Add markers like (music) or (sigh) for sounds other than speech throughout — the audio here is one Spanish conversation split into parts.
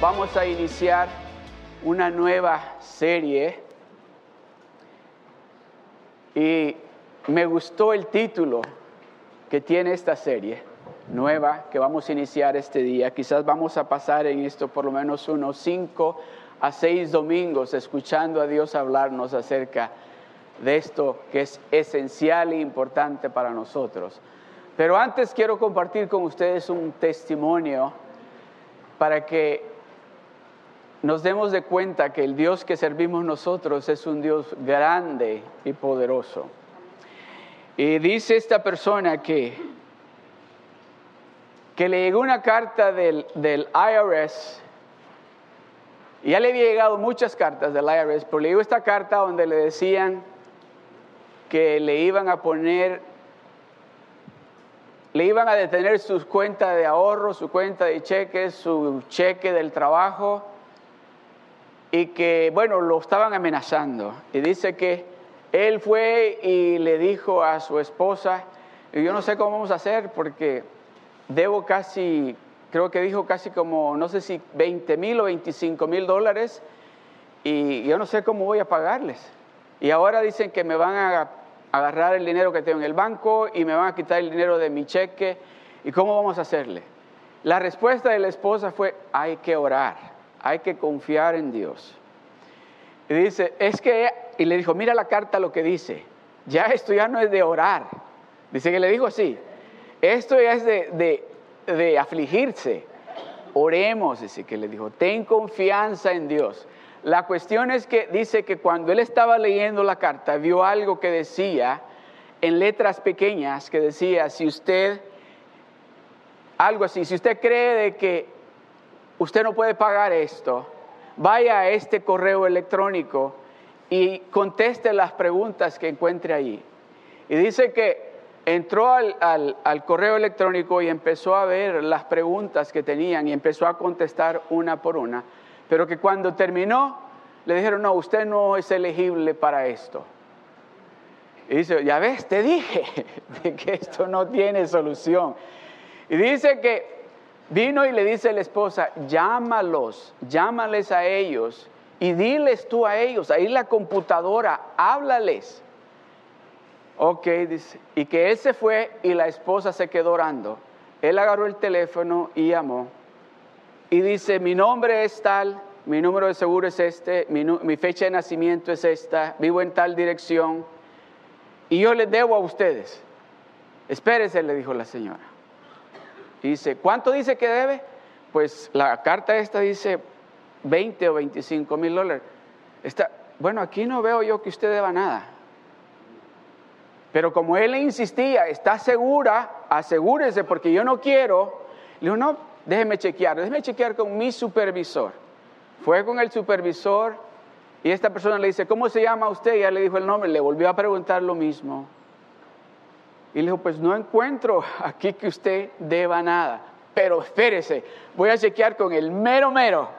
vamos a iniciar una nueva serie y me gustó el título que tiene esta serie nueva que vamos a iniciar este día. Quizás vamos a pasar en esto por lo menos unos cinco a seis domingos escuchando a Dios hablarnos acerca de esto que es esencial e importante para nosotros. Pero antes quiero compartir con ustedes un testimonio para que nos demos de cuenta que el Dios que servimos nosotros es un Dios grande y poderoso. Y dice esta persona que, que le llegó una carta del, del IRS, y ya le había llegado muchas cartas del IRS, pero le llegó esta carta donde le decían que le iban a poner, le iban a detener sus cuentas de ahorro, su cuenta de cheques, su cheque del trabajo, y que, bueno, lo estaban amenazando. Y dice que él fue y le dijo a su esposa, yo no sé cómo vamos a hacer porque debo casi, creo que dijo casi como, no sé si 20 mil o 25 mil dólares y yo no sé cómo voy a pagarles. Y ahora dicen que me van a agarrar el dinero que tengo en el banco y me van a quitar el dinero de mi cheque. ¿Y cómo vamos a hacerle? La respuesta de la esposa fue, hay que orar, hay que confiar en Dios. Y dice, es que, y le dijo, mira la carta lo que dice, ya esto ya no es de orar. Dice que le dijo así, esto ya es de, de, de afligirse. Oremos, dice que le dijo, ten confianza en Dios. La cuestión es que dice que cuando él estaba leyendo la carta, vio algo que decía en letras pequeñas, que decía, si usted, algo así, si usted cree de que usted no puede pagar esto, vaya a este correo electrónico y conteste las preguntas que encuentre ahí. Y dice que entró al, al, correo electrónico y empezó a ver las preguntas que tenían y empezó a contestar una por una, pero que cuando terminó le dijeron, no, usted no es elegible para esto. Y dice, ya ves, te dije (laughs) que esto no tiene solución. Y dice que vino y le dice a la esposa, llámalos, llámales a ellos y diles tú a ellos, ahí la computadora, háblales. Ok, dice, y que él se fue y la esposa se quedó orando. Él agarró el teléfono y llamó. Y dice, mi nombre es tal, mi número de seguro es este, mi, mi, fecha de nacimiento es esta, vivo en tal dirección y yo les debo a ustedes. Espérese, le dijo la señora. Dice, ¿cuánto dice que debe? Pues la carta esta dice 20 o 25 mil dólares. Está, bueno, aquí no veo yo que usted deba nada. Pero como él le insistía, ¿está segura? Asegúrese porque yo no quiero. Le dijo, no, déjeme chequear, déjeme chequear con mi supervisor. Fue con el supervisor y esta persona le dice, ¿cómo se llama usted? Y ya le dijo el nombre, le volvió a preguntar lo mismo. Y le dijo, pues no encuentro aquí que usted deba nada, pero espérese, voy a chequear con el mero mero.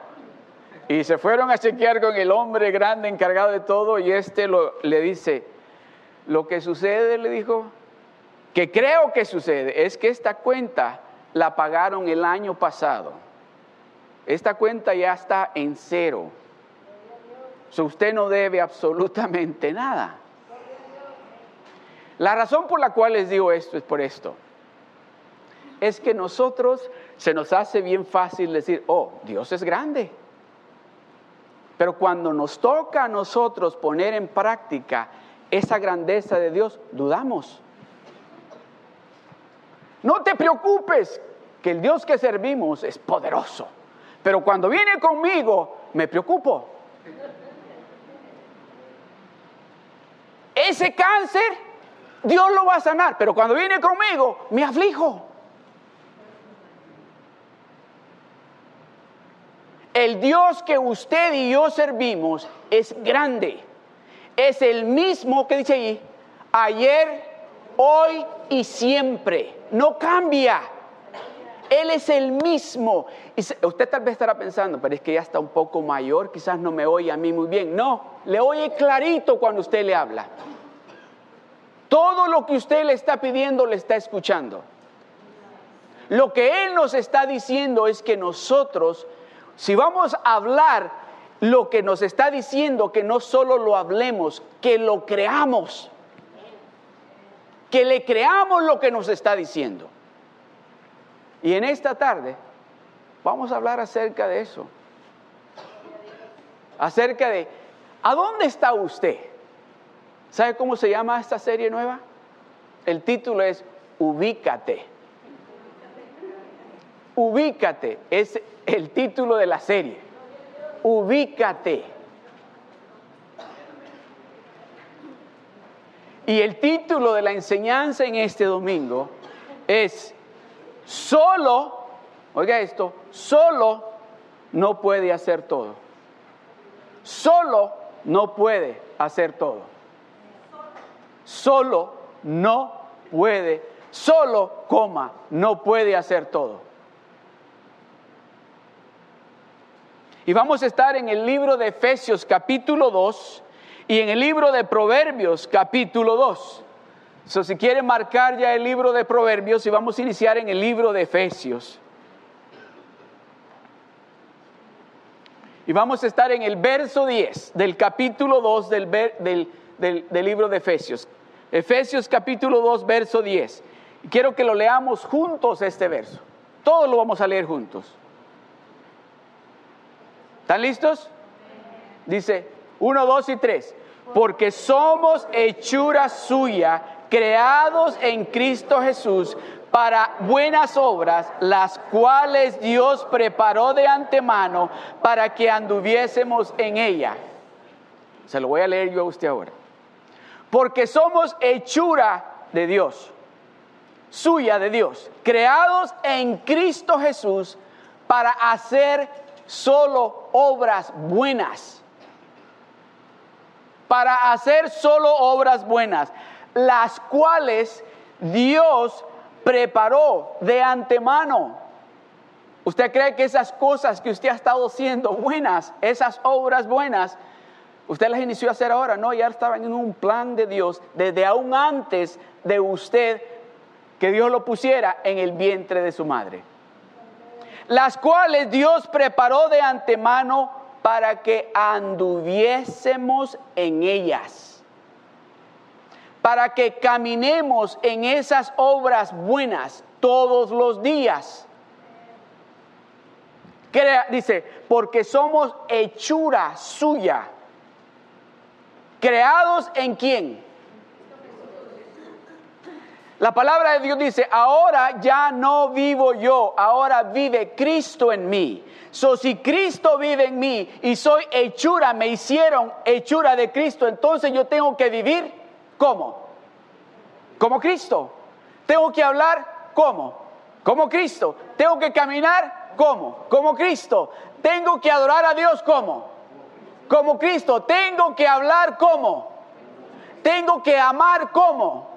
Y se fueron a chequear con el hombre grande encargado de todo y este le dice, lo que sucede, le dijo, que creo que sucede, es que esta cuenta la pagaron el año pasado. Esta cuenta ya está en cero. So usted no debe absolutamente nada. La razón por la cual les digo esto es por esto. Es que nosotros se nos hace bien fácil decir, oh, Dios es grande. Pero cuando nos toca a nosotros poner en práctica esa grandeza de Dios, dudamos. No te preocupes, que el Dios que servimos es poderoso. Pero cuando viene conmigo, me preocupo. Ese cáncer, Dios lo va a sanar, pero cuando viene conmigo, me aflijo. El Dios que usted y yo servimos es grande. Es el mismo que dice ahí, ayer, hoy y siempre. No cambia. Él es el mismo. Y usted tal vez estará pensando, pero es que ya está un poco mayor, quizás no me oye a mí muy bien. No, le oye clarito cuando usted le habla. Todo lo que usted le está pidiendo le está escuchando. Lo que Él nos está diciendo es que nosotros, si vamos a hablar lo que nos está diciendo, que no solo lo hablemos, que lo creamos. Que le creamos lo que nos está diciendo. Y en esta tarde vamos a hablar acerca de eso. Acerca de, ¿a dónde está usted? ¿Sabe cómo se llama esta serie nueva? El título es Ubícate. Ubícate es el título de la serie. Ubícate. Y el título de la enseñanza en este domingo es Solo, oiga esto, solo no puede hacer todo. Solo no puede hacer todo. Solo no puede, solo, coma, no puede hacer todo. Y vamos a estar en el libro de Efesios capítulo 2 y en el libro de Proverbios capítulo 2. So, si quieren marcar ya el libro de Proverbios y vamos a iniciar en el libro de Efesios. Y vamos a estar en el verso 10 del capítulo 2 del, del, del libro de Efesios. Efesios capítulo 2, verso 10. Quiero que lo leamos juntos este verso. Todos lo vamos a leer juntos. ¿Están listos? Dice 1, 2 y 3. Porque somos hechura suya, creados en Cristo Jesús para buenas obras, las cuales Dios preparó de antemano para que anduviésemos en ella. Se lo voy a leer yo a usted ahora. Porque somos hechura de Dios, suya de Dios, creados en Cristo Jesús para hacer solo obras buenas. Para hacer solo obras buenas, las cuales Dios preparó de antemano. ¿Usted cree que esas cosas que usted ha estado haciendo buenas, esas obras buenas, usted las inició a hacer ahora? No, ya estaban en un plan de Dios desde aún antes de usted que Dios lo pusiera en el vientre de su madre las cuales Dios preparó de antemano para que anduviésemos en ellas, para que caminemos en esas obras buenas todos los días. dice, porque somos hechura suya, creados en quién? La palabra de Dios dice, ahora ya no vivo yo, ahora vive Cristo en mí. So, si Cristo vive en mí y soy hechura, me hicieron hechura de Cristo, entonces yo tengo que vivir ¿cómo? Como Cristo. Tengo que hablar ¿cómo? Como Cristo. Tengo que caminar ¿cómo? Como Cristo. Tengo que adorar a Dios ¿cómo? Como Cristo. Tengo que hablar ¿cómo? Tengo que amar ¿cómo?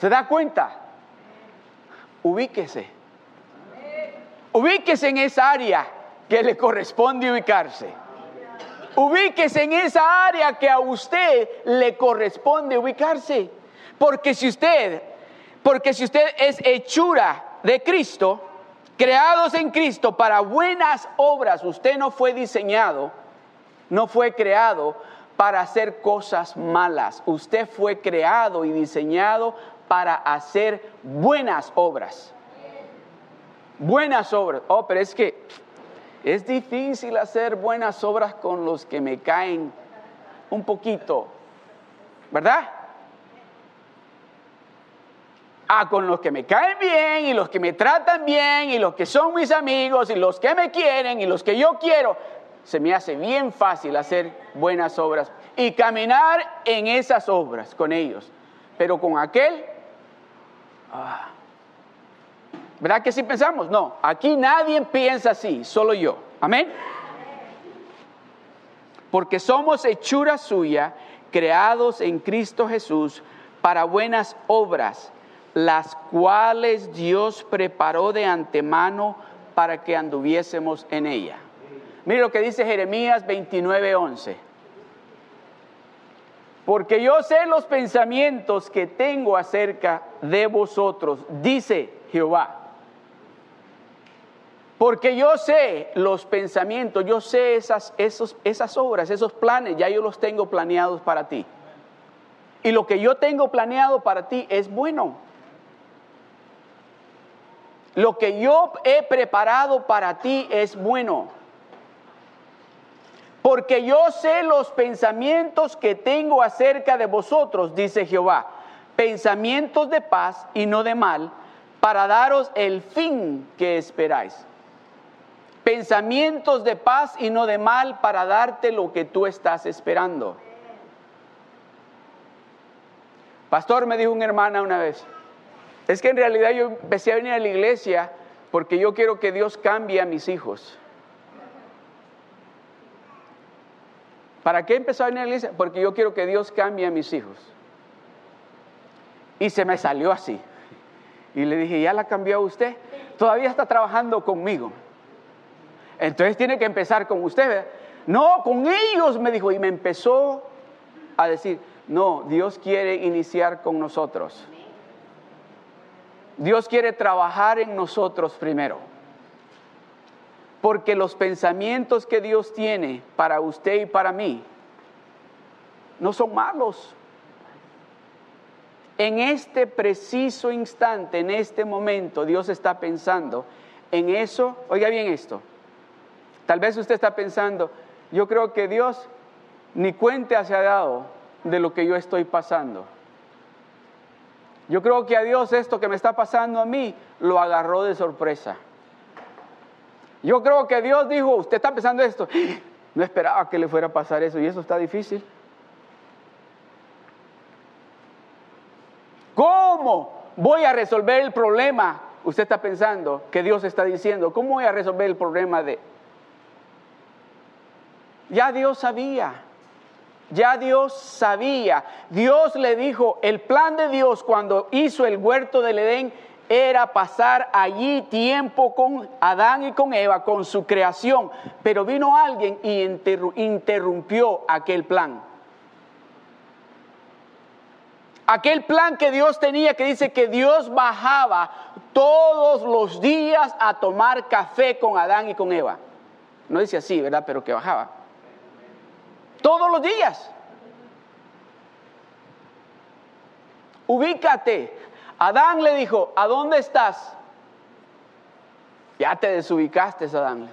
¿Se da cuenta? Ubíquese. Ubíquese en esa área que le corresponde ubicarse. Ubíquese en esa área que a usted le corresponde ubicarse. Porque si usted, porque si usted es hechura de Cristo, creados en Cristo para buenas obras, usted no fue diseñado, no fue creado para hacer cosas malas. Usted fue creado y diseñado para hacer buenas obras. Buenas obras. Oh, pero es que es difícil hacer buenas obras con los que me caen un poquito, ¿verdad? Ah, con los que me caen bien y los que me tratan bien y los que son mis amigos y los que me quieren y los que yo quiero, se me hace bien fácil hacer buenas obras y caminar en esas obras con ellos. Pero con aquel Ah. ¿Verdad que sí pensamos? No, aquí nadie piensa así, solo yo. Amén. Porque somos hechura suya, creados en Cristo Jesús para buenas obras, las cuales Dios preparó de antemano para que anduviésemos en ella. Mire lo que dice Jeremías 29:11. Porque yo sé los pensamientos que tengo acerca de vosotros, dice Jehová. Porque yo sé los pensamientos, yo sé esas, esos, esas obras, esos planes, ya yo los tengo planeados para ti. Y lo que yo tengo planeado para ti es bueno. Lo que yo he preparado para ti es bueno. Porque yo sé los pensamientos que tengo acerca de vosotros, dice Jehová. Pensamientos de paz y no de mal, para daros el fin que esperáis. Pensamientos de paz y no de mal, para darte lo que tú estás esperando. Pastor, me dijo una hermana una vez, es que en realidad yo empecé a venir a la iglesia porque yo quiero que Dios cambie a mis hijos. ¿Para qué empezó a venir a la iglesia? Porque yo quiero que Dios cambie a mis hijos. Y se me salió así. Y le dije, ¿ya la cambió usted? Todavía está trabajando conmigo. Entonces tiene que empezar con usted. No, con ellos, me dijo. Y me empezó a decir, no, Dios quiere iniciar con nosotros. Dios quiere trabajar en nosotros primero. Porque los pensamientos que Dios tiene para usted y para mí no son malos. En este preciso instante, en este momento, Dios está pensando en eso. Oiga bien esto. Tal vez usted está pensando, yo creo que Dios ni cuenta se ha dado de lo que yo estoy pasando. Yo creo que a Dios esto que me está pasando a mí lo agarró de sorpresa. Yo creo que Dios dijo, usted está pensando esto, (gasps) no esperaba que le fuera a pasar eso y eso está difícil. ¿Cómo voy a resolver el problema? Usted está pensando que Dios está diciendo, ¿cómo voy a resolver el problema de... Ya Dios sabía. Ya Dios sabía. Dios le dijo, el plan de Dios cuando hizo el huerto del Edén era pasar allí tiempo con Adán y con Eva, con su creación. Pero vino alguien y interrumpió aquel plan. Aquel plan que Dios tenía que dice que Dios bajaba todos los días a tomar café con Adán y con Eva. No dice así, ¿verdad? Pero que bajaba. Todos los días. Ubícate. Adán le dijo, ¿a dónde estás? Ya te desubicaste, Adán.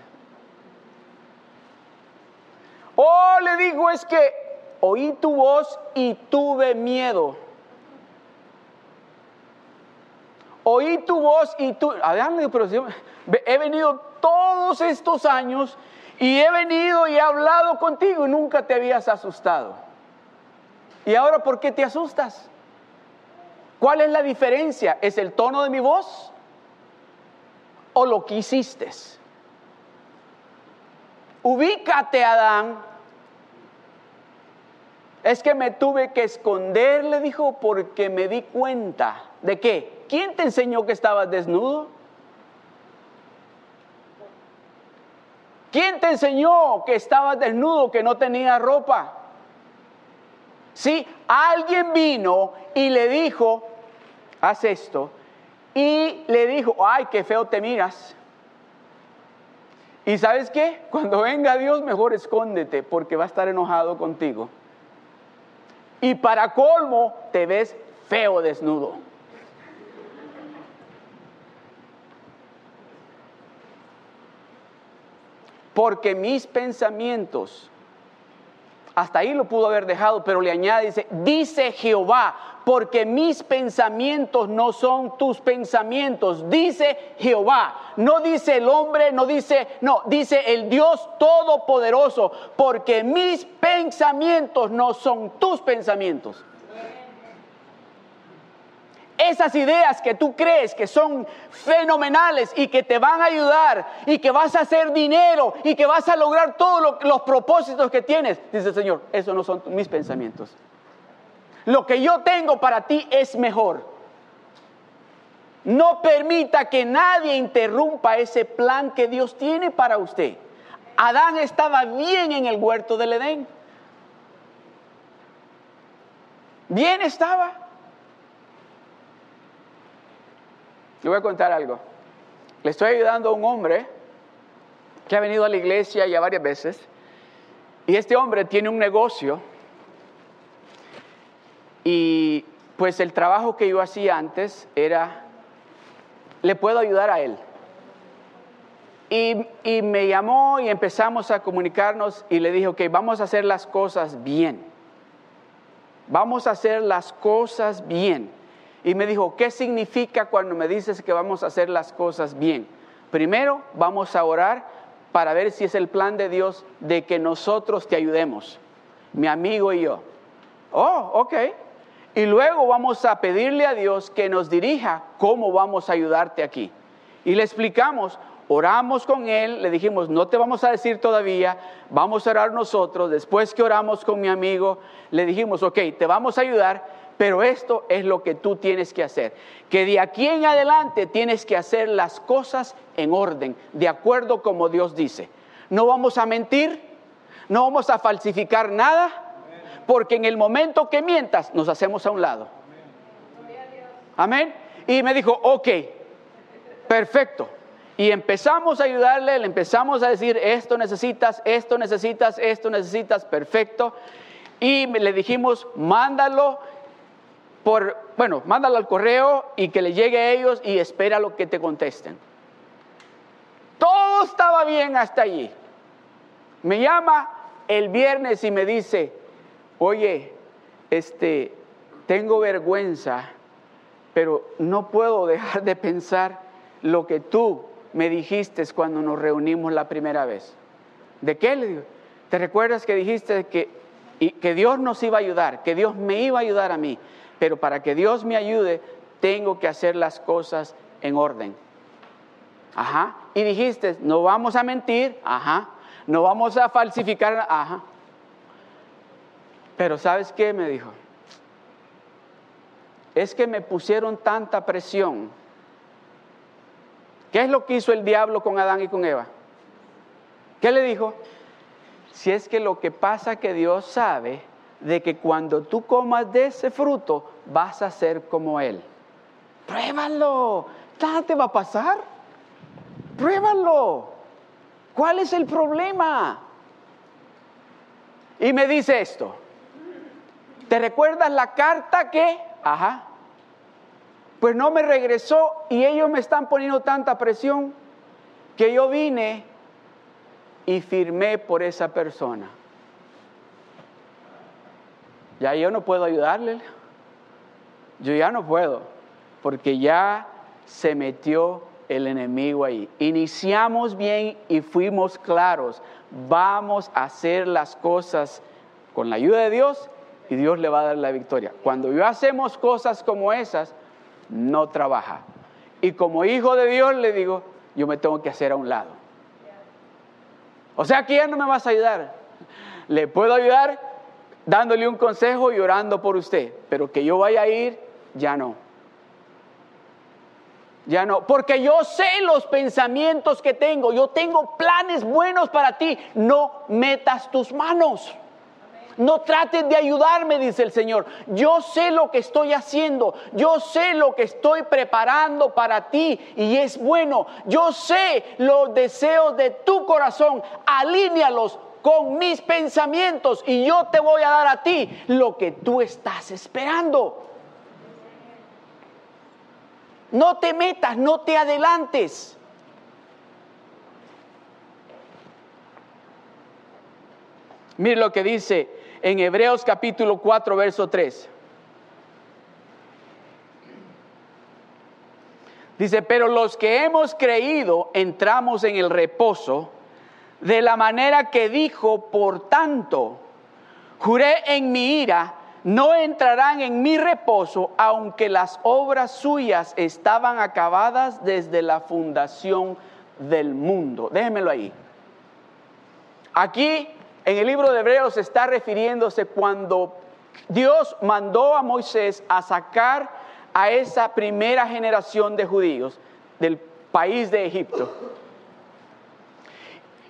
Oh, le dijo, es que oí tu voz y tuve miedo. Oí tu voz y tú, Adán le dijo, he venido todos estos años y he venido y he hablado contigo y nunca te habías asustado. ¿Y ahora por qué te asustas? ¿Cuál es la diferencia? ¿Es el tono de mi voz o lo que hiciste? Ubícate, Adán. Es que me tuve que esconder, le dijo, porque me di cuenta de qué. ¿Quién te enseñó que estabas desnudo? ¿Quién te enseñó que estabas desnudo, que no tenía ropa? Sí, alguien vino y le dijo, haz esto, y le dijo, ay, qué feo te miras. Y sabes qué, cuando venga Dios, mejor escóndete, porque va a estar enojado contigo. Y para colmo, te ves feo desnudo. Porque mis pensamientos, hasta ahí lo pudo haber dejado, pero le añade, dice, dice Jehová, porque mis pensamientos no son tus pensamientos, dice Jehová, no dice el hombre, no dice, no, dice el Dios Todopoderoso, porque mis pensamientos no son tus pensamientos esas ideas que tú crees que son fenomenales y que te van a ayudar y que vas a hacer dinero y que vas a lograr todos los propósitos que tienes, dice el Señor, esos no son mis pensamientos. Lo que yo tengo para ti es mejor. No permita que nadie interrumpa ese plan que Dios tiene para usted. Adán estaba bien en el huerto del Edén. Bien estaba. Le voy a contar algo. Le estoy ayudando a un hombre que ha venido a la iglesia ya varias veces. Y este hombre tiene un negocio. Y pues el trabajo que yo hacía antes era, le puedo ayudar a él. Y, y, me llamó y empezamos a comunicarnos y le dije, ok, vamos a hacer las cosas bien. Vamos a hacer las cosas bien. Y me dijo, ¿qué significa cuando me dices que vamos a hacer las cosas bien? Primero, vamos a orar para ver si es el plan de Dios de que nosotros te ayudemos, mi amigo y yo. Oh, ok. Y luego vamos a pedirle a Dios que nos dirija cómo vamos a ayudarte aquí. Y le explicamos, oramos con él, le dijimos, no te vamos a decir todavía, vamos a orar nosotros. Después que oramos con mi amigo, le dijimos, ok, te vamos a ayudar, pero esto es lo que tú tienes que hacer. Que de aquí en adelante tienes que hacer las cosas en orden, de acuerdo como Dios dice. No vamos a mentir, no vamos a falsificar nada, porque en el momento que mientas nos hacemos a un lado. Amén. Y me dijo, ok, perfecto. Y empezamos a ayudarle, le empezamos a decir, esto necesitas, esto necesitas, esto necesitas, perfecto. Y le dijimos, mándalo por, bueno, mándalo al correo y que le llegue a ellos y espera lo que te contesten. Todo estaba bien hasta allí. Me llama el viernes y me dice, oye, este, tengo vergüenza, pero no puedo dejar de pensar lo que tú me dijiste cuando nos reunimos la primera vez. ¿De qué le digo? ¿Te recuerdas que dijiste que, que Dios nos iba a ayudar, que Dios me iba a ayudar a mí? Pero para que Dios me ayude, tengo que hacer las cosas en orden. Ajá. Y dijiste, no vamos a mentir, ajá. No vamos a falsificar, ajá. Pero ¿sabes qué? Me dijo. Es que me pusieron tanta presión. ¿Qué es lo que hizo el diablo con Adán y con Eva? ¿Qué le dijo? Si es que lo que pasa que Dios sabe de que cuando tú comas de ese fruto vas a ser como Él. Pruébalo. Nada te va a pasar. Pruébalo. ¿Cuál es el problema? Y me dice esto. ¿Te recuerdas la carta que? Ajá. Pues no me regresó y ellos me están poniendo tanta presión que yo vine y firmé por esa persona ya yo no puedo ayudarle. Yo ya no puedo, porque ya se metió el enemigo ahí. Iniciamos bien y fuimos claros. Vamos a hacer las cosas con la ayuda de Dios y Dios le va a dar la victoria. Cuando yo hacemos cosas como esas, no trabaja. Y como hijo de Dios le digo, yo me tengo que hacer a un lado. O sea ya no me vas a ayudar. Le puedo ayudar dándole un consejo y orando por usted, pero que yo vaya a ir, ya no. Ya no, porque yo sé los pensamientos que tengo, yo tengo planes buenos para ti, no metas tus manos. No trates de ayudarme, dice el Señor. Yo sé lo que estoy haciendo. Yo sé lo que estoy preparando para ti y es bueno. Yo sé los deseos de tu corazón. Alínealos con mis pensamientos y yo te voy a dar a ti lo que tú estás esperando. No te metas, no te adelantes. Mire lo que dice en Hebreos capítulo 4, verso 3. Dice, pero los que hemos creído entramos en el reposo de la manera que dijo, por tanto, juré en mi ira, no entrarán en mi reposo, aunque las obras suyas estaban acabadas desde la fundación del mundo. Déjenmelo ahí. Aquí en el libro de Hebreos está refiriéndose cuando Dios mandó a Moisés a sacar a esa primera generación de judíos del país de Egipto.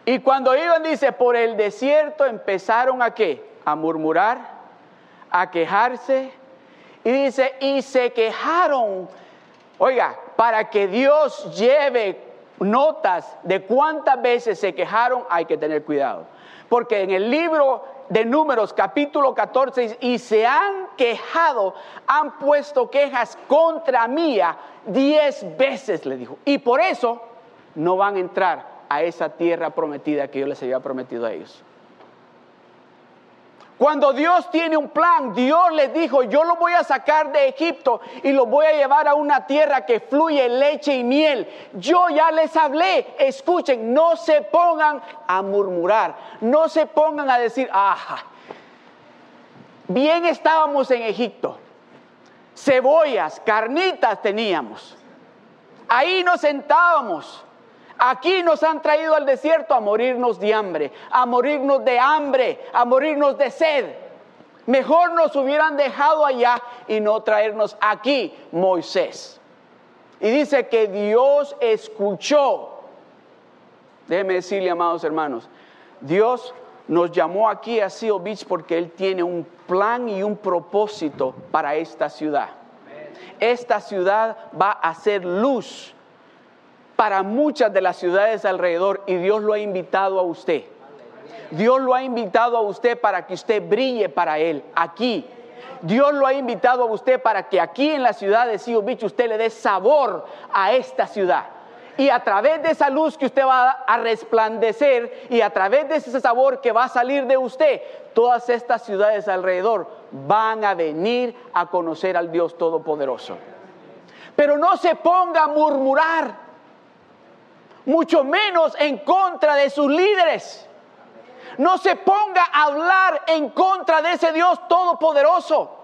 Y cuando iban, dice, por el desierto empezaron a qué? A murmurar, a quejarse, Y dice, y se quejaron. Oiga, para que Dios lleve notas de cuántas veces se quejaron, hay que tener cuidado. Porque en el libro de Números capítulo 14 y se han quejado, han puesto quejas contra mía diez veces, le dijo. Y por eso no van a entrar a esa tierra prometida que yo les había prometido a ellos. Cuando Dios tiene un plan, Dios les dijo, yo lo voy a sacar de Egipto y lo voy a llevar a una tierra que fluye leche y miel. Yo ya les hablé, escuchen, no se pongan a murmurar, no se pongan a decir, ajá, bien estábamos en Egipto, cebollas, carnitas teníamos, ahí nos sentábamos. Aquí nos han traído al desierto a morirnos de hambre, a morirnos de hambre, a morirnos de sed. Mejor nos hubieran dejado allá y no traernos aquí Moisés. Y dice que Dios escuchó. Déjeme decirle, amados hermanos, Dios nos llamó aquí a Seal Beach porque Él tiene un plan y un propósito para esta ciudad. Esta ciudad va a ser luz para muchas de las ciudades alrededor y Dios lo ha invitado a usted. Dios lo ha invitado a usted para que usted brille para Él aquí. Dios lo ha invitado a usted para que aquí en la ciudad de Beach usted le dé sabor a esta ciudad. Y a través de esa luz que usted va a resplandecer y a través de ese sabor que va a salir de usted, todas estas ciudades alrededor van a venir a conocer al Dios Todopoderoso. Pero no se ponga a murmurar mucho menos en contra de sus líderes. No se ponga a hablar en contra de ese Dios todopoderoso.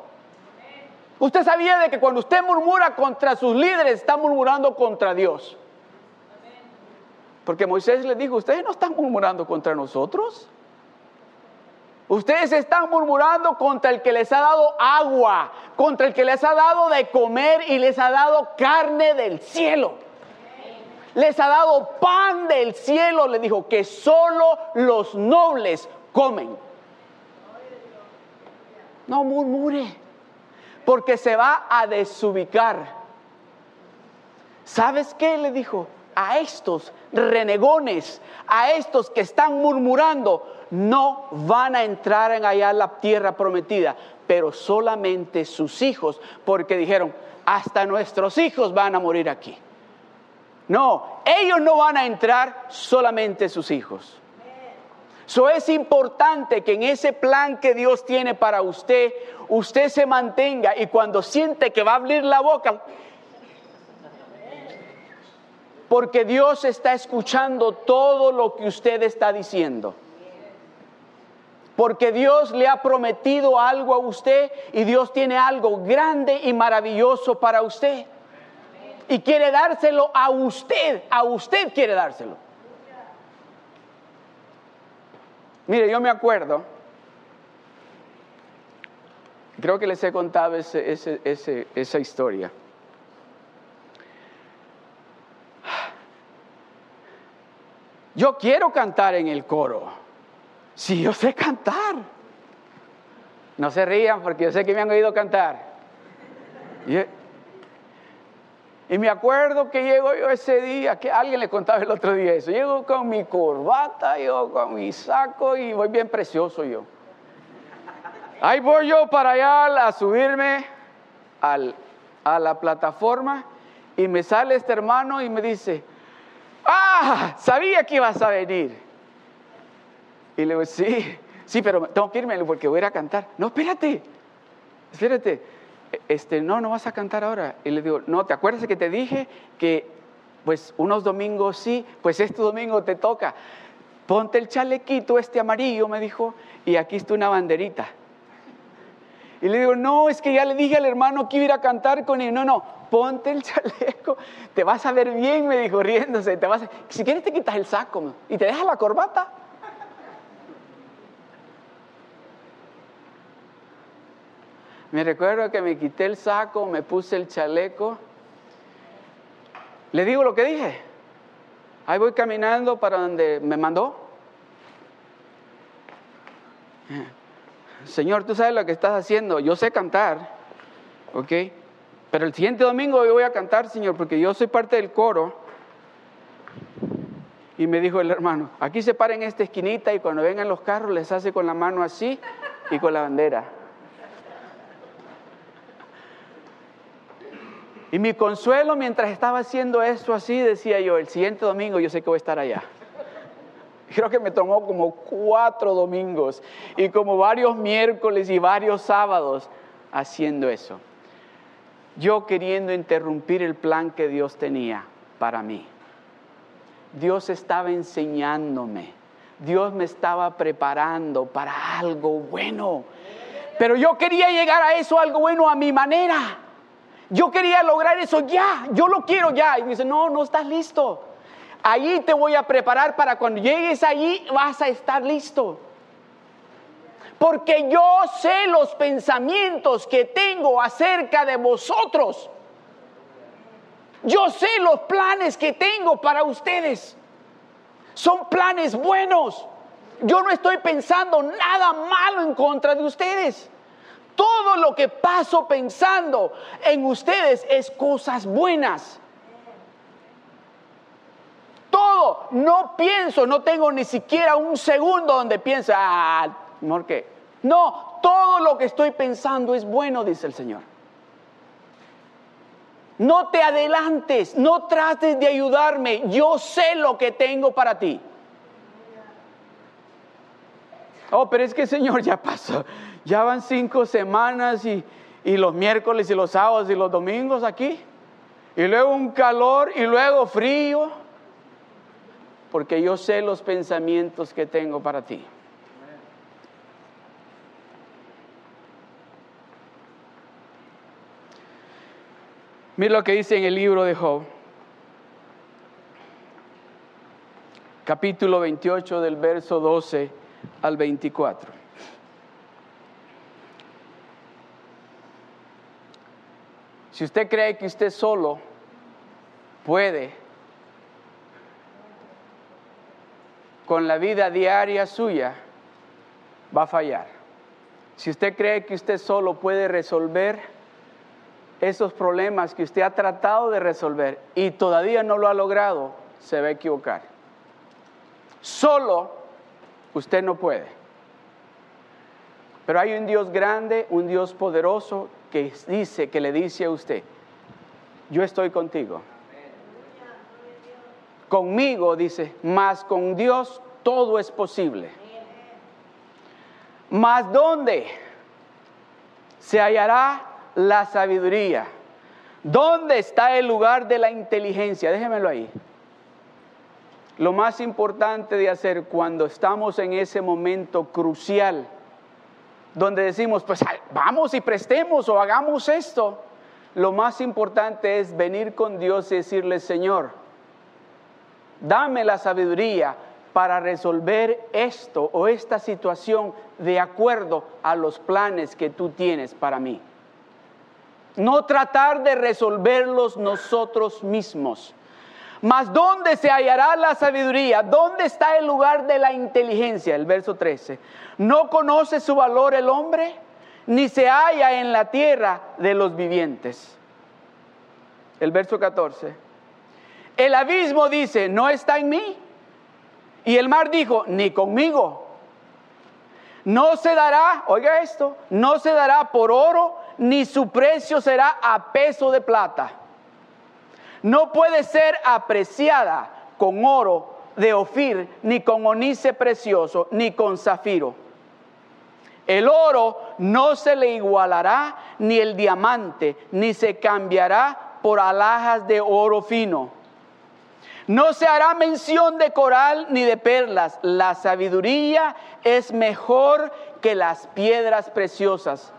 Usted sabía de que cuando usted murmura contra sus líderes, está murmurando contra Dios. Porque Moisés le dijo, ustedes no están murmurando contra nosotros. Ustedes están murmurando contra el que les ha dado agua, contra el que les ha dado de comer y les ha dado carne del cielo les ha dado pan del cielo, le dijo que solo los nobles comen. No murmure, porque se va a desubicar. ¿Sabes qué? Le dijo, a estos renegones, a estos que están murmurando, no van a entrar en allá la tierra prometida, pero solamente sus hijos, porque dijeron, hasta nuestros hijos van a morir aquí. No, ellos no van a entrar, solamente sus hijos. Eso es importante que en ese plan que Dios tiene para usted, usted se mantenga y cuando siente que va a abrir la boca, porque Dios está escuchando todo lo que usted está diciendo. Porque Dios le ha prometido algo a usted y Dios tiene algo grande y maravilloso para usted y quiere dárselo a usted, a usted quiere dárselo. Mire, yo me acuerdo, creo que les he contado esa historia. Yo quiero cantar en el coro. Si yo sé cantar. No se rían porque yo sé que me han oído cantar. Y me acuerdo que llego yo ese día, que alguien le contaba el otro día eso, llego con mi corbata, yo con mi saco y voy bien precioso yo. Ahí voy yo para allá a subirme a la plataforma y me sale este hermano y me dice, ah, sabía que ibas a venir. Y le digo, sí, sí, pero tengo que irme porque voy a a cantar. No, espérate, espérate este, no, no vas a cantar ahora. Y le digo, no, ¿te acuerdas que te dije que pues unos domingos sí, pues este domingo te toca? Ponte el chalequito este amarillo, me dijo, y aquí está una banderita. Y le digo, no, es que ya le dije al hermano que iba a ir a cantar con él. No, no, ponte el chaleco, te vas a ver bien, me dijo, riéndose. Te vas Si quieres te quitas el saco y te dejas la corbata. Me recuerdo que me quité el saco, me puse el chaleco. Le digo lo que dije. Ahí voy caminando para donde me mandó. Señor, tú sabes lo que estás haciendo. Yo sé cantar. ¿ok? Pero el siguiente domingo voy a cantar, Señor, porque yo soy parte del coro. Y me dijo el hermano, aquí se para en esta esquinita y cuando vengan los carros les hace con la mano así y con la bandera. Y mi consuelo mientras estaba haciendo esto así, decía yo, el siguiente domingo yo sé que voy a estar allá. (laughs) Creo que me tomó como cuatro domingos y como varios miércoles y varios sábados haciendo eso. Yo queriendo interrumpir el plan que Dios tenía para mí. Dios estaba enseñándome. Dios me estaba preparando para algo bueno. Pero yo quería llegar a eso, algo bueno, a mi manera. Yo quería lograr eso ya, yo lo quiero ya. Y me dice, no, no estás listo. Allí te voy a preparar para cuando llegues allí vas a estar listo. Porque yo sé los pensamientos que tengo acerca de vosotros. Yo sé los planes que tengo para ustedes. Son planes buenos. Yo no estoy pensando nada malo en contra de ustedes. Todo lo que paso pensando en ustedes es cosas buenas. Todo, no pienso, no tengo ni siquiera un segundo donde piensa, ah, ¿por qué? No, todo lo que estoy pensando es bueno, dice el Señor. No te adelantes, no trates de ayudarme, yo sé lo que tengo para ti. Oh, pero es que Señor ya pasó, ya van cinco semanas y, y los miércoles y los sábados y los domingos aquí. Y luego un calor y luego frío. Porque yo sé los pensamientos que tengo para ti. Mira lo que dice en el libro de Job. Capítulo 28 del verso 12 al 24. Si usted cree que usted solo puede con la vida diaria suya, va a fallar. Si usted cree que usted solo puede resolver esos problemas que usted ha tratado de resolver y todavía no lo ha logrado, se va a equivocar. Solo usted no puede. Pero hay un Dios grande, un Dios poderoso que dice, que le dice a usted, yo estoy contigo. Conmigo, dice, más con Dios todo es posible. Más dónde se hallará la sabiduría. ¿Dónde está el lugar de la inteligencia? Déjemelo ahí. Lo más importante de hacer cuando estamos en ese momento crucial donde decimos, pues vamos y prestemos o hagamos esto. Lo más importante es venir con Dios y decirle, Señor, dame la sabiduría para resolver esto o esta situación de acuerdo a los planes que tú tienes para mí. No tratar de resolverlos nosotros mismos. Mas ¿dónde se hallará la sabiduría? ¿Dónde está el lugar de la inteligencia? El verso 13. ¿No conoce su valor el hombre? Ni se halla en la tierra de los vivientes. El verso 14. El abismo dice, no está en mí. Y el mar dijo, ni conmigo. No se dará, oiga esto, no se dará por oro, ni su precio será a peso de plata no puede ser apreciada con oro de Ofir, ni con onice precioso, ni con zafiro. El oro no se le igualará, ni el diamante, ni se cambiará por alhajas de oro fino. No se hará mención de coral ni de perlas. La sabiduría es mejor que las piedras preciosas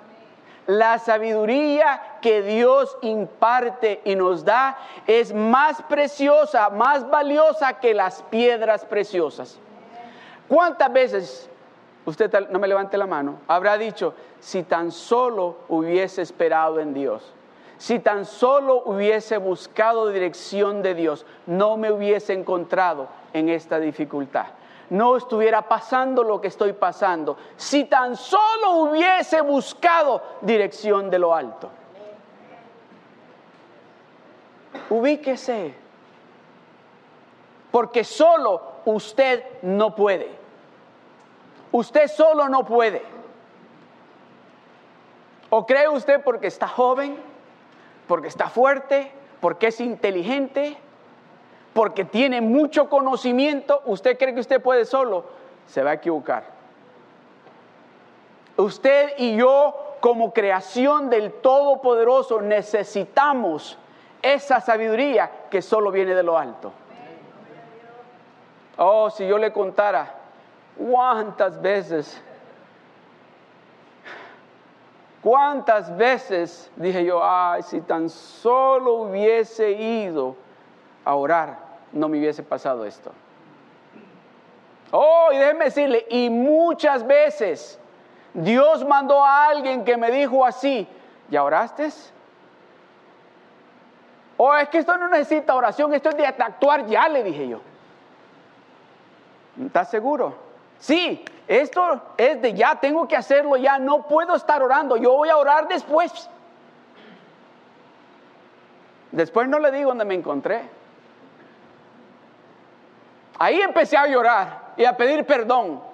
la sabiduría que Dios imparte y nos da es más preciosa, más valiosa que las piedras preciosas. ¿Cuántas veces, usted no me levante la mano, habrá dicho, si tan solo hubiese esperado en Dios? Si tan solo hubiese buscado dirección de Dios, no me hubiese encontrado en esta dificultad no estuviera pasando lo que estoy pasando, si tan solo hubiese buscado dirección de lo alto. Ubíquese. Porque solo usted no puede. Usted solo no puede. ¿O cree usted porque está joven, porque está fuerte, porque es inteligente, porque tiene mucho conocimiento, usted cree que usted puede solo? Se va a equivocar. Usted y yo como creación del Todopoderoso necesitamos esa sabiduría que solo viene de lo alto. Oh, si yo le contara cuántas veces ¿Cuántas veces dije yo, ay, si tan solo hubiese ido a orar, no me hubiese pasado esto? Oh, y déjeme decirle, y muchas veces Dios mandó a alguien que me dijo así, ¿ya oraste? Oh, es que esto no necesita oración, esto es de actuar ya, le dije yo. ¿Estás seguro? Sí, esto es de ya, tengo que hacerlo ya, no puedo estar orando, yo voy a orar después. Después no le digo dónde me encontré. Ahí empecé a llorar y a pedir perdón.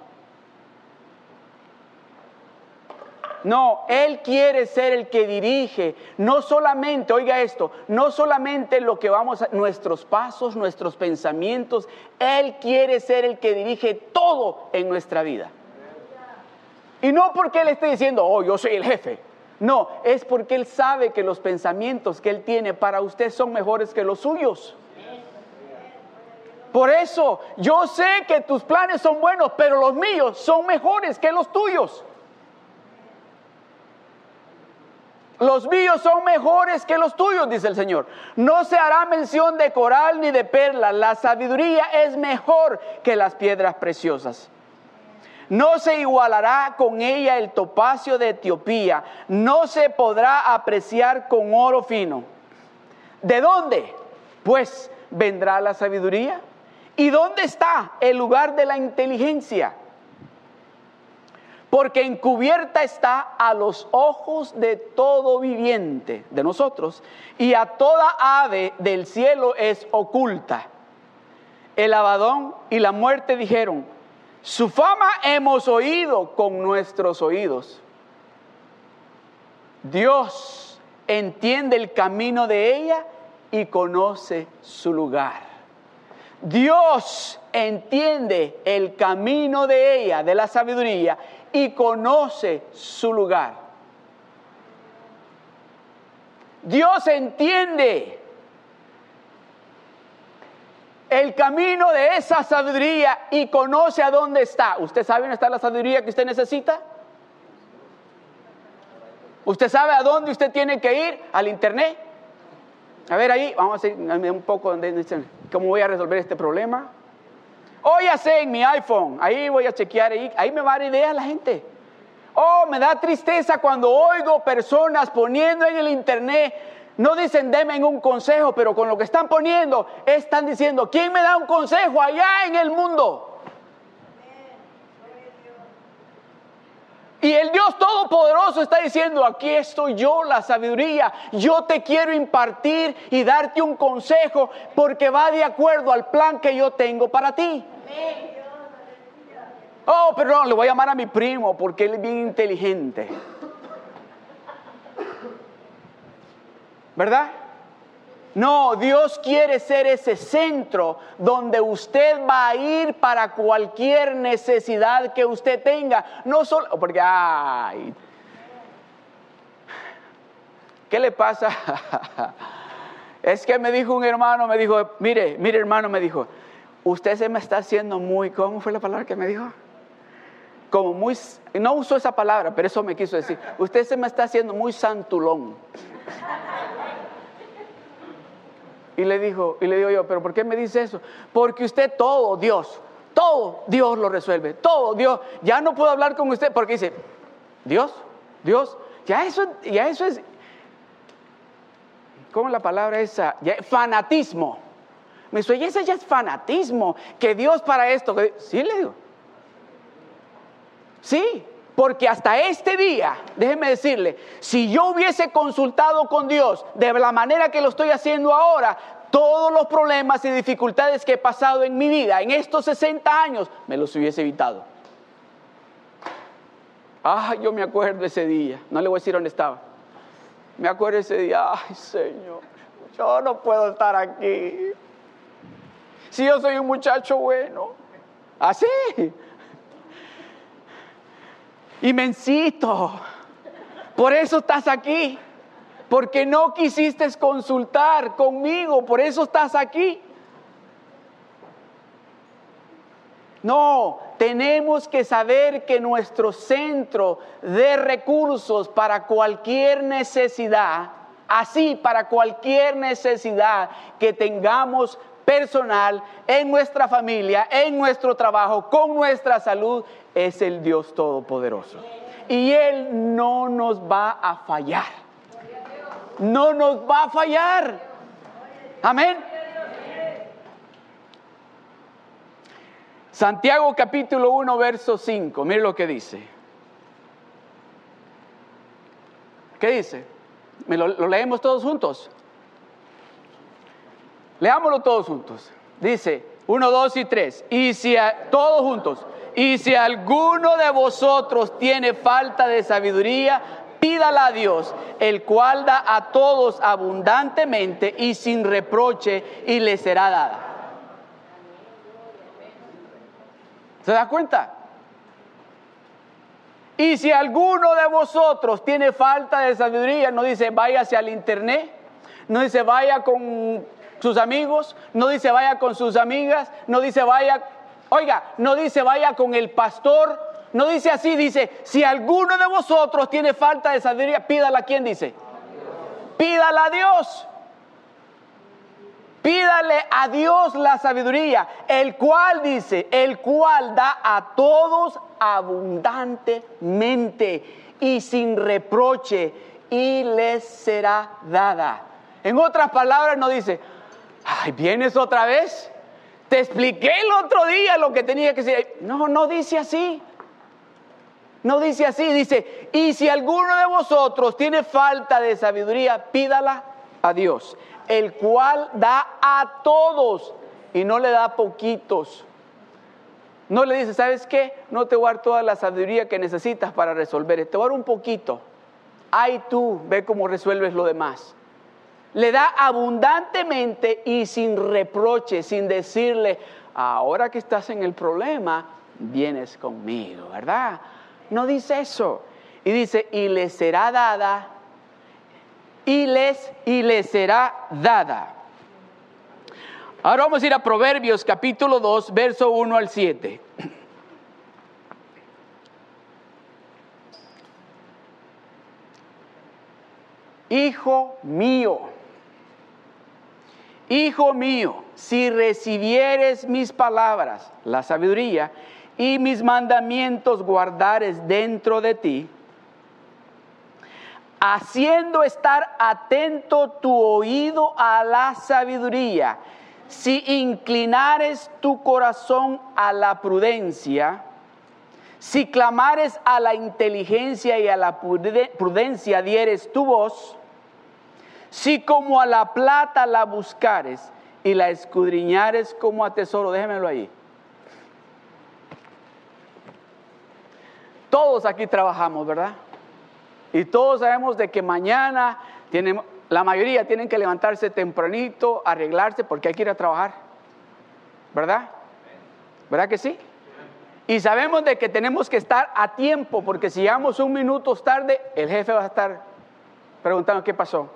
No, Él quiere ser el que dirige, no solamente, oiga esto, no solamente lo que vamos a, nuestros pasos, nuestros pensamientos, Él quiere ser el que dirige todo en nuestra vida. Y no porque Él esté diciendo, oh, yo soy el jefe. No, es porque Él sabe que los pensamientos que Él tiene para usted son mejores que los suyos. Por eso, yo sé que tus planes son buenos, pero los míos son mejores que los tuyos. Los míos son mejores que los tuyos, dice el Señor. No se hará mención de coral ni de perla. La sabiduría es mejor que las piedras preciosas. No se igualará con ella el topacio de Etiopía. No se podrá apreciar con oro fino. ¿De dónde? Pues vendrá la sabiduría. ¿Y dónde está el lugar de la inteligencia? Porque encubierta está a los ojos de todo viviente, de nosotros, y a toda ave del cielo es oculta. El abadón y la muerte dijeron, su fama hemos oído con nuestros oídos. Dios entiende el camino de ella y conoce su lugar. Dios entiende el camino de ella, de la sabiduría, y conoce su lugar. Dios entiende el camino de esa sabiduría y conoce a dónde está. ¿Usted sabe dónde está la sabiduría que usted necesita? ¿Usted sabe a dónde usted tiene que ir? ¿Al internet? A ver ahí, vamos a ir un poco, ¿cómo voy a resolver este problema? Oh, ya sé, en mi iPhone, ahí voy a chequear, ahí, ahí me va a dar idea la gente. Oh, me da tristeza cuando oigo personas poniendo en el internet, no dicen deme un consejo, pero con lo que están poniendo, están diciendo, ¿quién me da un consejo allá en el mundo? Y el Dios Todopoderoso está diciendo, aquí estoy yo, la sabiduría, yo te quiero impartir y darte un consejo porque va de acuerdo al plan que yo tengo para ti. Oh, perdón, le voy a llamar a mi primo porque él es bien inteligente. ¿Verdad? No, Dios quiere ser ese centro donde usted va a ir para cualquier necesidad que usted tenga. No solo, porque, ay, ¿qué le pasa? (laughs) es que me dijo un hermano, me dijo, mire, mire hermano, me dijo, usted se me está haciendo muy, ¿cómo fue la palabra que me dijo? Como muy, no usó esa palabra, pero eso me quiso decir, usted se me está haciendo muy santulón. Y le dijo, y le digo yo, pero ¿por qué me dice eso? Porque usted todo, Dios, todo Dios lo resuelve, todo Dios. Ya no puedo hablar con usted porque dice, Dios, Dios, ya eso, ya eso es, ¿cómo la palabra esa? Fanatismo. Me dice, ese ya es fanatismo, que Dios para esto, sí le digo. Sí, Porque hasta este día, déjeme decirle, si yo hubiese consultado con Dios de la manera que lo estoy haciendo ahora, todos los problemas y dificultades que he pasado en mi vida en estos 60 años, me los hubiese evitado. Ah, yo me acuerdo ese día, no le voy a decir dónde estaba. Me acuerdo ese día, ay Señor, yo no puedo estar aquí. Si yo soy un muchacho bueno, así. Inmensito. Por eso estás aquí. Porque no quisiste consultar conmigo. Por eso estás aquí. No, tenemos que saber que nuestro centro de recursos para cualquier necesidad, así para cualquier necesidad que tengamos personal, en nuestra familia, en nuestro trabajo, con nuestra salud, es el Dios Todopoderoso. Y Él no nos va a fallar. No nos va a fallar. Amén. Santiago capítulo 1, verso 5. Mire lo que dice. ¿Qué dice? ¿Me lo, lo leemos todos juntos? Leámoslo todos juntos. Dice, uno, dos y tres. Y si todos juntos. Y si alguno de vosotros tiene falta de sabiduría, pídala a Dios, el cual da a todos abundantemente y sin reproche, y le será dada. ¿Se da cuenta? Y si alguno de vosotros tiene falta de sabiduría, no dice váyase al internet, no dice vaya con sus amigos, no dice vaya con sus amigas, no dice vaya, oiga, no dice vaya con el pastor, no dice así, dice, si alguno de vosotros tiene falta de sabiduría, pídala a quién dice. Pídala a Dios. Pídale a Dios la sabiduría, el cual dice, el cual da a todos abundantemente y sin reproche y les será dada. En otras palabras no dice, ay, ¿vienes otra vez? Te expliqué el otro día lo que tenía que decir. No, no dice así. No dice así, dice, y si alguno de vosotros tiene falta de sabiduría, pídala a Dios, el cual da a todos y no le da poquitos. No le dice, ¿sabes qué? No te voy a dar toda la sabiduría que necesitas para resolver, te voy a dar un poquito. Ay tú, ve cómo resuelves lo demás le da abundantemente y sin reproche, sin decirle, ahora que estás en el problema, vienes conmigo, ¿verdad? No dice eso. Y dice, y le será dada, y les, y le será dada. Ahora vamos a ir a Proverbios capítulo 2, verso 1 al 7. (clears throat) Hijo mío, Hijo mío, si recibieres mis palabras, la sabiduría, y mis mandamientos guardares dentro de ti, haciendo estar atento tu oído a la sabiduría, si inclinares tu corazón a la prudencia, si clamares a la inteligencia y a la prudencia dieres tu voz, si como a la plata la buscares y la escudriñares como a tesoro, déjemelo ahí. Todos aquí trabajamos, ¿verdad? Y todos sabemos de que mañana la mayoría tienen que levantarse tempranito, arreglarse porque hay que ir a trabajar. ¿Verdad? ¿Verdad que sí? Y sabemos de que tenemos que estar a tiempo porque si llegamos un minuto tarde, el jefe va a estar preguntando qué pasó.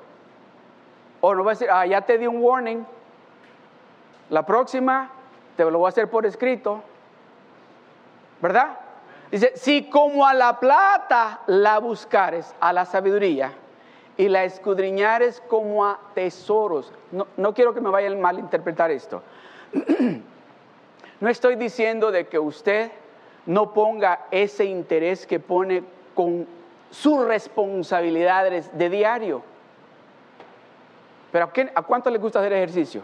O no va a decir, ah, ya te di un warning. La próxima te lo voy a hacer por escrito. ¿Verdad? Dice, si como a la plata la buscares, a la sabiduría, y la escudriñares como a tesoros. No, no quiero que me vayan a malinterpretar esto. (clears throat) no estoy diciendo de que usted no ponga ese interés que pone con sus responsabilidades de diario. Pero ¿a, quién, ¿a cuánto les gusta hacer ejercicio?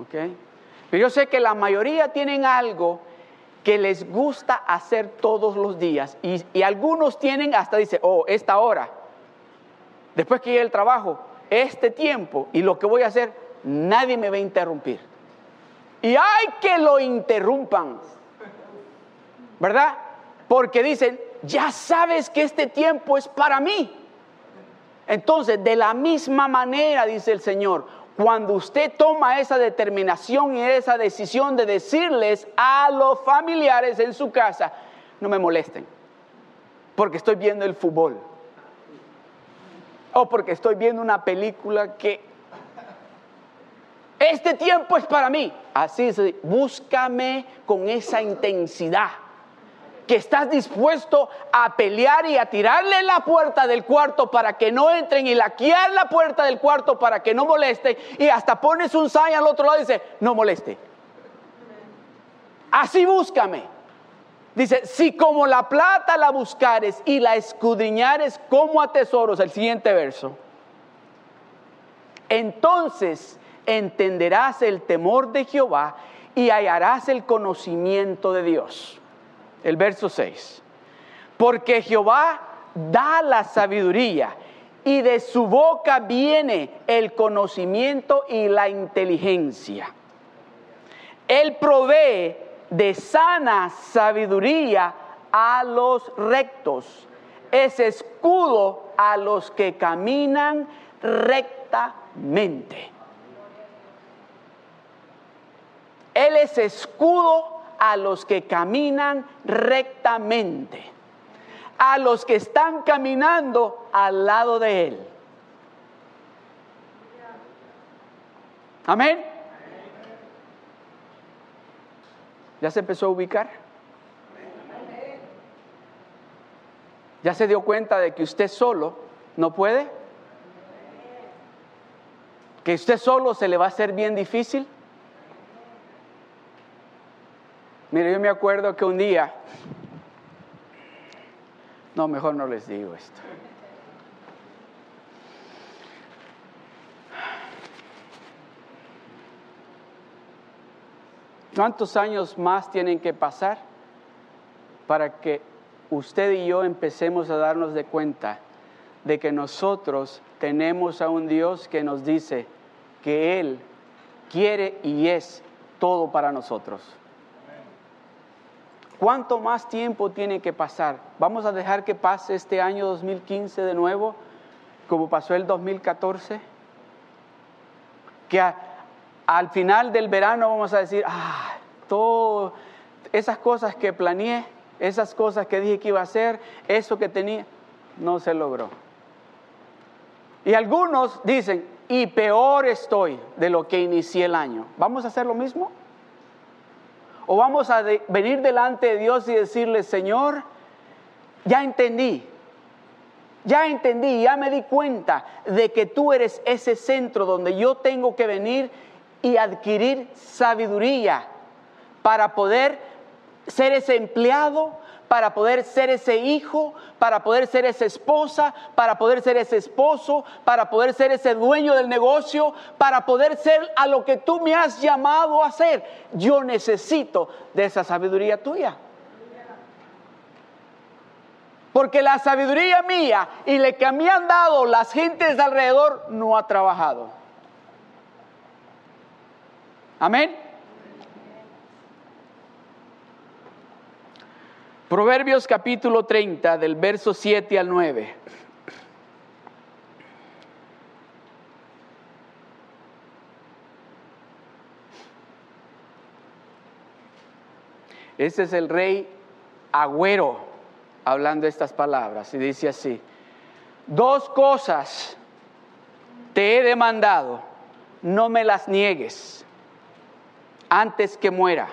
¿Ok? Pero yo sé que la mayoría tienen algo que les gusta hacer todos los días. Y, y algunos tienen hasta, dice, oh, esta hora, después que llegue el trabajo, este tiempo y lo que voy a hacer, nadie me va a interrumpir. Y hay que lo interrumpan, ¿verdad? Porque dicen, ya sabes que este tiempo es para mí. Entonces, de la misma manera, dice el Señor, cuando usted toma esa determinación y esa decisión de decirles a los familiares en su casa, no me molesten, porque estoy viendo el fútbol, o porque estoy viendo una película que este tiempo es para mí. Así es, búscame con esa intensidad que estás dispuesto a pelear y a tirarle la puerta del cuarto para que no entren y laquear la puerta del cuarto para que no moleste y hasta pones un sign al otro lado y dice, no moleste. Así búscame. Dice, si como la plata la buscares y la escudriñares como a tesoros, el siguiente verso, entonces entenderás el temor de Jehová y hallarás el conocimiento de Dios el verso 6. Porque Jehová da la sabiduría y de su boca viene el conocimiento y la inteligencia. Él provee de sana sabiduría a los rectos. Es escudo a los que caminan rectamente. Él es escudo a los que caminan rectamente, a los que están caminando al lado de Él. Amén. ¿Ya se empezó a ubicar? ¿Ya se dio cuenta de que usted solo no puede? ¿Que usted solo se le va a hacer bien difícil? Mire, yo me acuerdo que un día, no, mejor no les digo esto. ¿Cuántos años más tienen que pasar para que usted y yo empecemos a darnos de cuenta de que nosotros tenemos a un Dios que nos dice que Él quiere y es todo para nosotros? ¿Cuánto más tiempo tiene que pasar? ¿Vamos a dejar que pase este año 2015 de nuevo, como pasó el 2014? Que al final del verano vamos a decir, ah, todas esas cosas que planeé, esas cosas que dije que iba a hacer, eso que tenía, no se logró. Y algunos dicen, y peor estoy de lo que inicié el año. ¿Vamos a hacer lo mismo? O vamos a venir delante de Dios y decirle, Señor, ya entendí, ya entendí, ya me di cuenta de que tú eres ese centro donde yo tengo que venir y adquirir sabiduría para poder ser ese empleado, para poder ser ese hijo, para poder ser esa esposa, para poder ser ese esposo, para poder ser ese dueño del negocio, para poder ser a lo que tú me has llamado a ser. Yo necesito de esa sabiduría tuya. Porque la sabiduría mía y la que me han dado las gentes de alrededor no ha trabajado. Amén. Proverbios capítulo 30 del verso 7 al 9. Ese es el rey Agüero hablando estas palabras y dice así, dos cosas te he demandado, no me las niegues antes que muera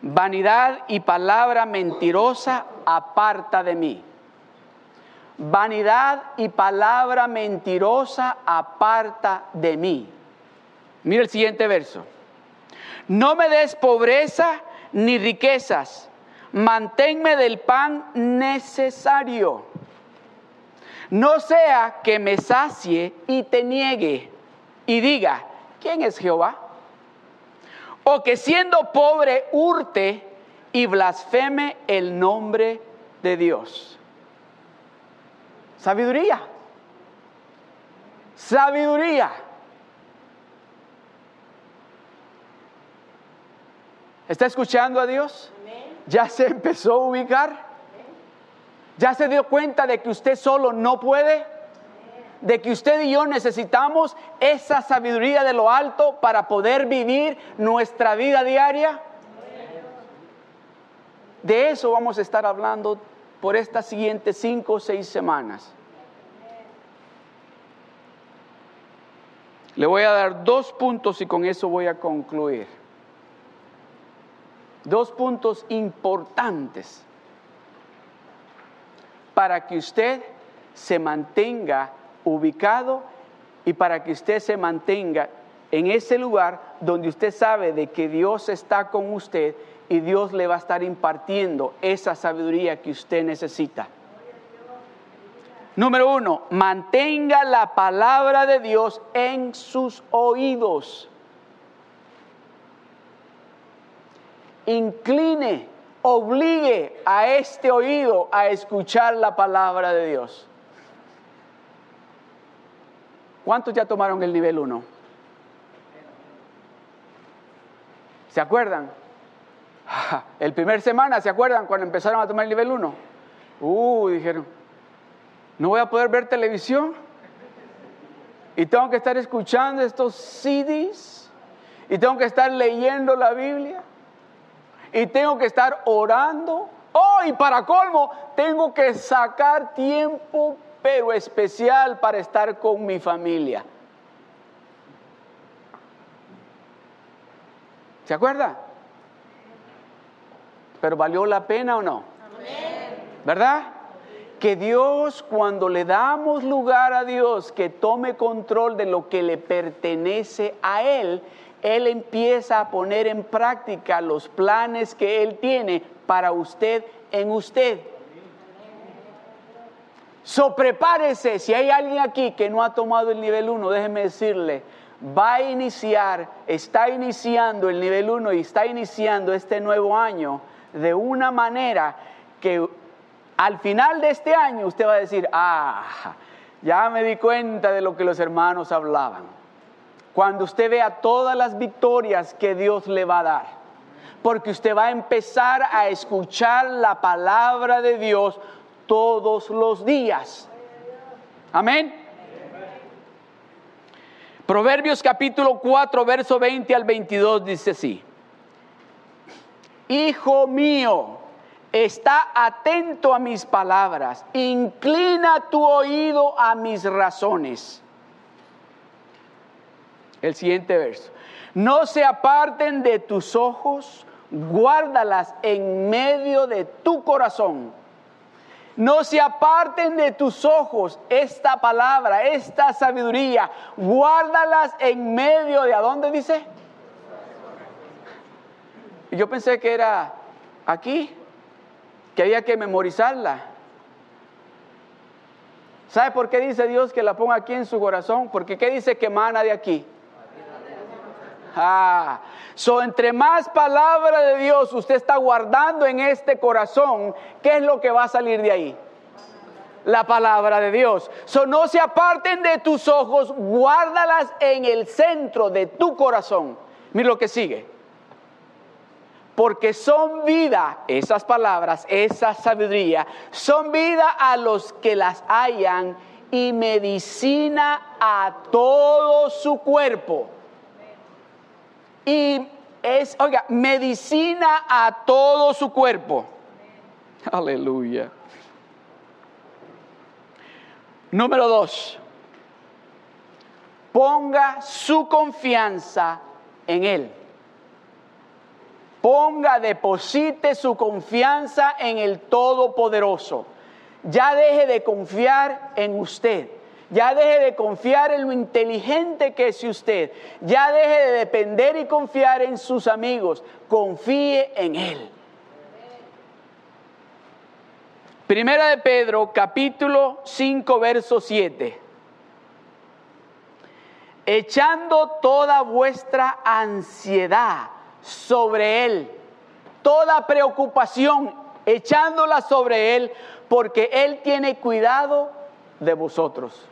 Vanidad y palabra mentirosa aparta de mí. Vanidad y palabra mentirosa aparta de mí. Mira el siguiente verso. No me des pobreza ni riquezas, manténme del pan necesario. No sea que me sacie y te niegue y diga, ¿quién es Jehová? O que siendo pobre hurte y blasfeme el nombre de Dios. Sabiduría. Sabiduría. ¿Está escuchando a Dios? ¿Ya se empezó a ubicar? ¿Ya se dio cuenta de que usted solo no puede? ¿De que usted y yo necesitamos esa sabiduría de lo alto para poder vivir nuestra vida diaria? De eso vamos a estar hablando por estas siguientes cinco o seis semanas. Le voy a dar dos puntos y con eso voy a concluir. Dos puntos importantes para que usted se mantenga ubicado y para que usted se mantenga en ese lugar donde usted sabe de que Dios está con usted y Dios le va a estar impartiendo esa sabiduría que usted necesita. Número uno, mantenga la palabra de Dios en sus oídos. Incline, obligue a este oído a escuchar la palabra de Dios. ¿Cuántos ya tomaron el nivel 1? ¿Se acuerdan? (laughs) El primer semana, ¿se acuerdan cuando empezaron a tomar el nivel 1? Uh, dijeron, no voy a poder ver televisión. Y tengo que estar escuchando estos CDs. Y tengo que estar leyendo la Biblia. Y tengo que estar orando. Oh, y para colmo, tengo que sacar tiempo, pero especial para estar con mi familia. ¿Se acuerda? Pero valió la pena o no? ¿Verdad? Que Dios, cuando le damos lugar a Dios que tome control de lo que le pertenece a Él, Él empieza a poner en práctica los planes que Él tiene para usted en usted. So prepárese, si hay alguien aquí que no ha tomado el nivel 1, déjeme decirle, va a iniciar, está iniciando el nivel 1 y está iniciando este nuevo año de una manera que al final de este año usted va a decir, ah, ya me di cuenta de lo que los hermanos hablaban. Cuando usted vea todas las victorias que Dios le va a dar, porque usted va a empezar a escuchar la palabra de Dios todos los días. Amén. Proverbios capítulo 4, verso 20 al 22 dice así. Hijo mío, está atento a mis palabras, inclina tu oído a mis razones. El siguiente verso. No se aparten de tus ojos, guárdalas en medio de tu corazón. No se aparten de tus ojos esta palabra, esta sabiduría. Guárdalas en medio de, ¿a dónde dice? Yo pensé que era aquí, que había que memorizarla. ¿Sabe por qué dice Dios que la ponga aquí en su corazón? Porque ¿qué dice que emana de aquí? Ah, so entre más palabra de Dios usted está guardando en este corazón, ¿qué es lo que va a salir de ahí? La palabra de Dios. So no se aparten de tus ojos, guárdalas en el centro de tu corazón. Mira lo que sigue porque son vida, esas palabras, esa sabiduría, son vida a los que las hayan y medicina a todo su cuerpo. Y es, oiga, medicina a todo su cuerpo. Aleluya. Número dos, ponga su confianza en Él. Ponga, deposite su confianza en el Todopoderoso. Ya deje de confiar en usted. Ya deje de confiar en lo inteligente que es usted. Ya deje de depender y confiar en sus amigos. Confíe en Él. Primera de Pedro, capítulo 5, verso 7. Echando toda vuestra ansiedad sobre Él toda preocupación, echándola sobre Él, porque Él tiene cuidado de vosotros.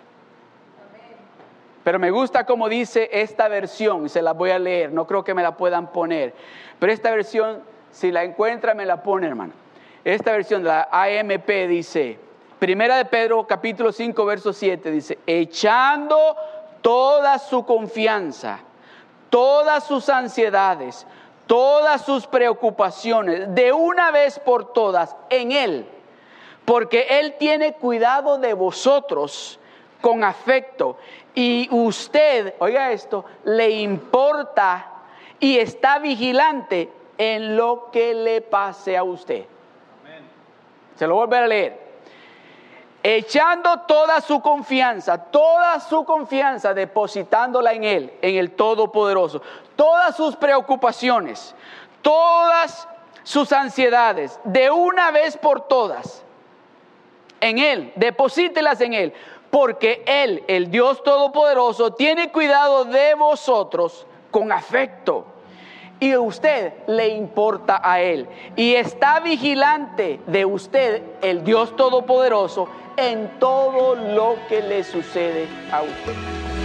Pero me gusta como dice esta versión, se la voy a leer, no creo que me la puedan poner, pero esta versión, si la encuentra, me la pone, hermano. Esta versión de la AMP dice, Primera de Pedro capítulo 5, verso 7, dice, echando toda su confianza, todas sus ansiedades, todas sus preocupaciones, de una vez por todas, en Él, porque Él tiene cuidado de vosotros con afecto y usted, oiga esto, le importa y está vigilante en lo que le pase a usted. Se lo voy a volver a leer. Echando toda su confianza, toda su confianza, depositándola en Él, en el Todopoderoso, todas sus preocupaciones, todas sus ansiedades, de una vez por todas, en Él, deposítelas en Él, porque Él, el Dios Todopoderoso, tiene cuidado de vosotros con afecto. Y usted le importa a Él. Y está vigilante de usted, el Dios Todopoderoso, en todo lo que le sucede a usted.